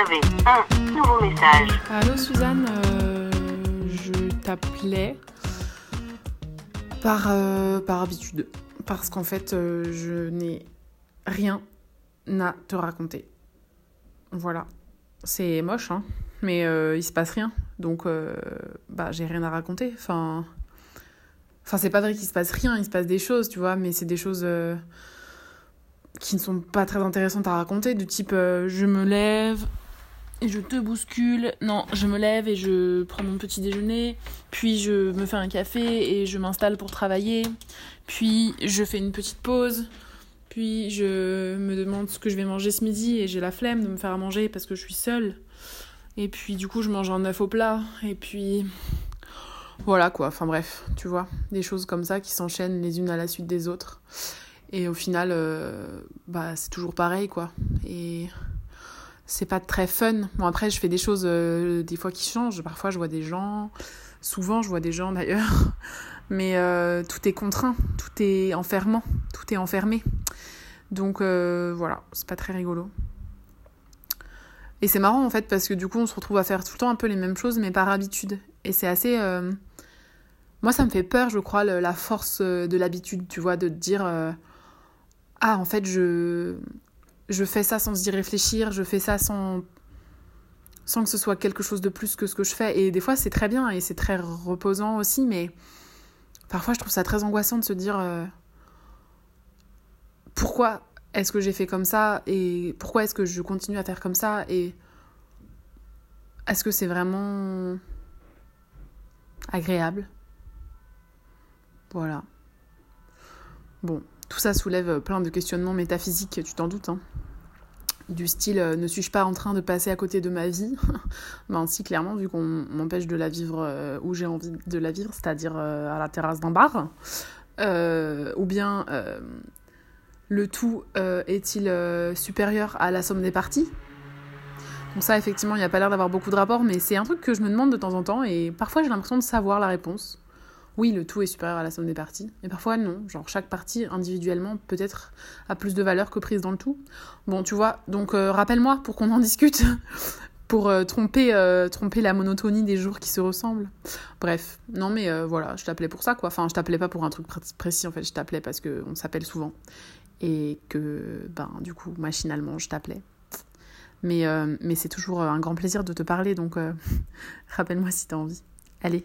un nouveau message. Allô Suzanne, euh, je t'appelais par, euh, par habitude. Parce qu'en fait, euh, je n'ai rien à te raconter. Voilà. C'est moche, hein. Mais il se passe rien. Donc, bah, j'ai rien à raconter. Enfin. Enfin, c'est pas vrai qu'il se passe rien, il se passe des choses, tu vois, mais c'est des choses qui ne sont pas très intéressantes à raconter, du type je me lève je te bouscule. Non, je me lève et je prends mon petit déjeuner, puis je me fais un café et je m'installe pour travailler, puis je fais une petite pause, puis je me demande ce que je vais manger ce midi et j'ai la flemme de me faire à manger parce que je suis seule. Et puis du coup, je mange un œuf au plat et puis voilà quoi, enfin bref, tu vois, des choses comme ça qui s'enchaînent les unes à la suite des autres. Et au final, euh, bah c'est toujours pareil quoi. Et c'est pas très fun. Bon après, je fais des choses euh, des fois qui changent. Parfois, je vois des gens. Souvent, je vois des gens d'ailleurs. Mais euh, tout est contraint, tout est enfermant, tout est enfermé. Donc euh, voilà, c'est pas très rigolo. Et c'est marrant en fait parce que du coup on se retrouve à faire tout le temps un peu les mêmes choses mais par habitude. Et c'est assez... Moi ça me fait peur je crois la force de l'habitude, tu vois, de dire... Ah en fait je... Je fais ça sans y réfléchir, je fais ça sans... sans que ce soit quelque chose de plus que ce que je fais. Et des fois c'est très bien et c'est très reposant aussi mais parfois je trouve ça très angoissant de se dire... euh, Pourquoi est-ce que j'ai fait comme ça et pourquoi est-ce que je continue à faire comme ça et est-ce que c'est vraiment agréable? Voilà. Bon, tout ça soulève plein de questionnements métaphysiques, tu t'en doutes. Hein. Du style, euh, ne suis-je pas en train de passer à côté de ma vie Ben si, clairement, vu qu'on m'empêche de la vivre euh, où j'ai envie de la vivre, c'est-à-dire euh, à la terrasse d'un bar. Ou bien, le tout est-il supérieur à la somme des parties? Donc ça, effectivement, il n'y a pas l'air d'avoir beaucoup de rapports, mais c'est un truc que je me demande de temps en temps, et parfois j'ai l'impression de savoir la réponse. Oui, le tout est supérieur à la somme des parties, mais parfois non. Genre chaque partie individuellement peut-être a plus de valeur que prise dans le tout. Bon, tu vois, donc euh, rappelle-moi pour qu'on en discute, pour euh, tromper, euh, tromper la monotonie des jours qui se ressemblent. Bref, non mais voilà, je t'appelais pour ça quoi. Enfin, je t'appelais pas pour un truc pré- précis en fait, je t'appelais parce qu'on s'appelle souvent et que, ben, du coup, machinalement, je t'appelais. Mais, mais c'est toujours un grand plaisir de te parler, donc rappelle-moi si t'as envie. Allez,